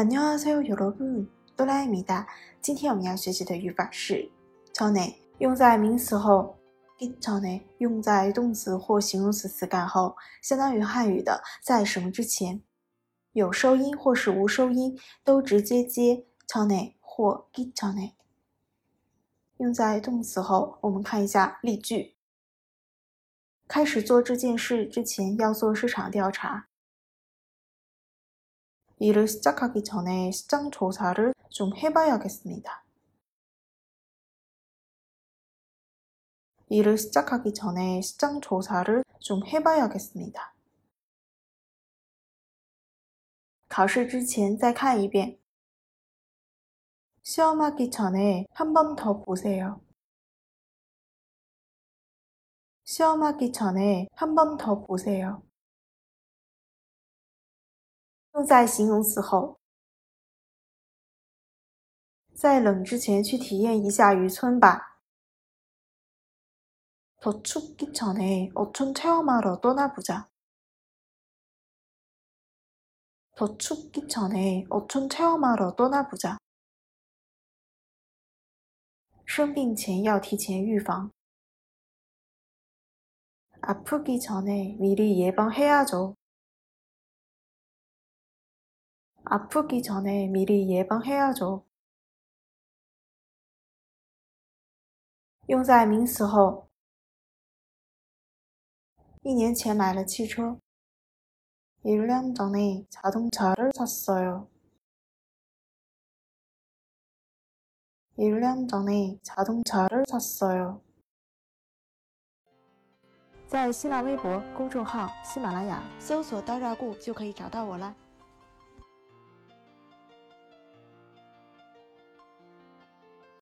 안녕하세요 여러분， 哆啦 A 米哒。今天我们要学习的语法是“朝内”，用在名词后；“朝内”用在动词或形容词词干后，相当于汉语的在什么之前，有收音或是无收音，都直接接“朝内”或“朝内”。用在动词后，我们看一下例句：开始做这件事之前，要做市场调查。 일을 시작하기 전에 시장 조사를 좀 해봐야겠습니다. 일을 시작하기 전에 시장 조사를 좀 해봐야겠습니다. 考试之前再看一遍. 시험하기 전에 한 번 더 보세요. 시험하기 전에 한 번 더 보세요. 用在形容词后，在冷之前去体验一下渔村吧。더춥기전에어촌체험하러떠나보자더춥기전에어촌체험하러떠나보자生病前要提前预防。아프기전에미리예방해야죠 아프기 전에 미리 예방해야죠. 用在名词后，一年前买了汽车。 1년 전에 자동차를 샀어요. 1년 전에 자동차를 샀어요. 在新浪微博公众号“喜马拉雅”搜索“刀扎固”就可以找到我啦。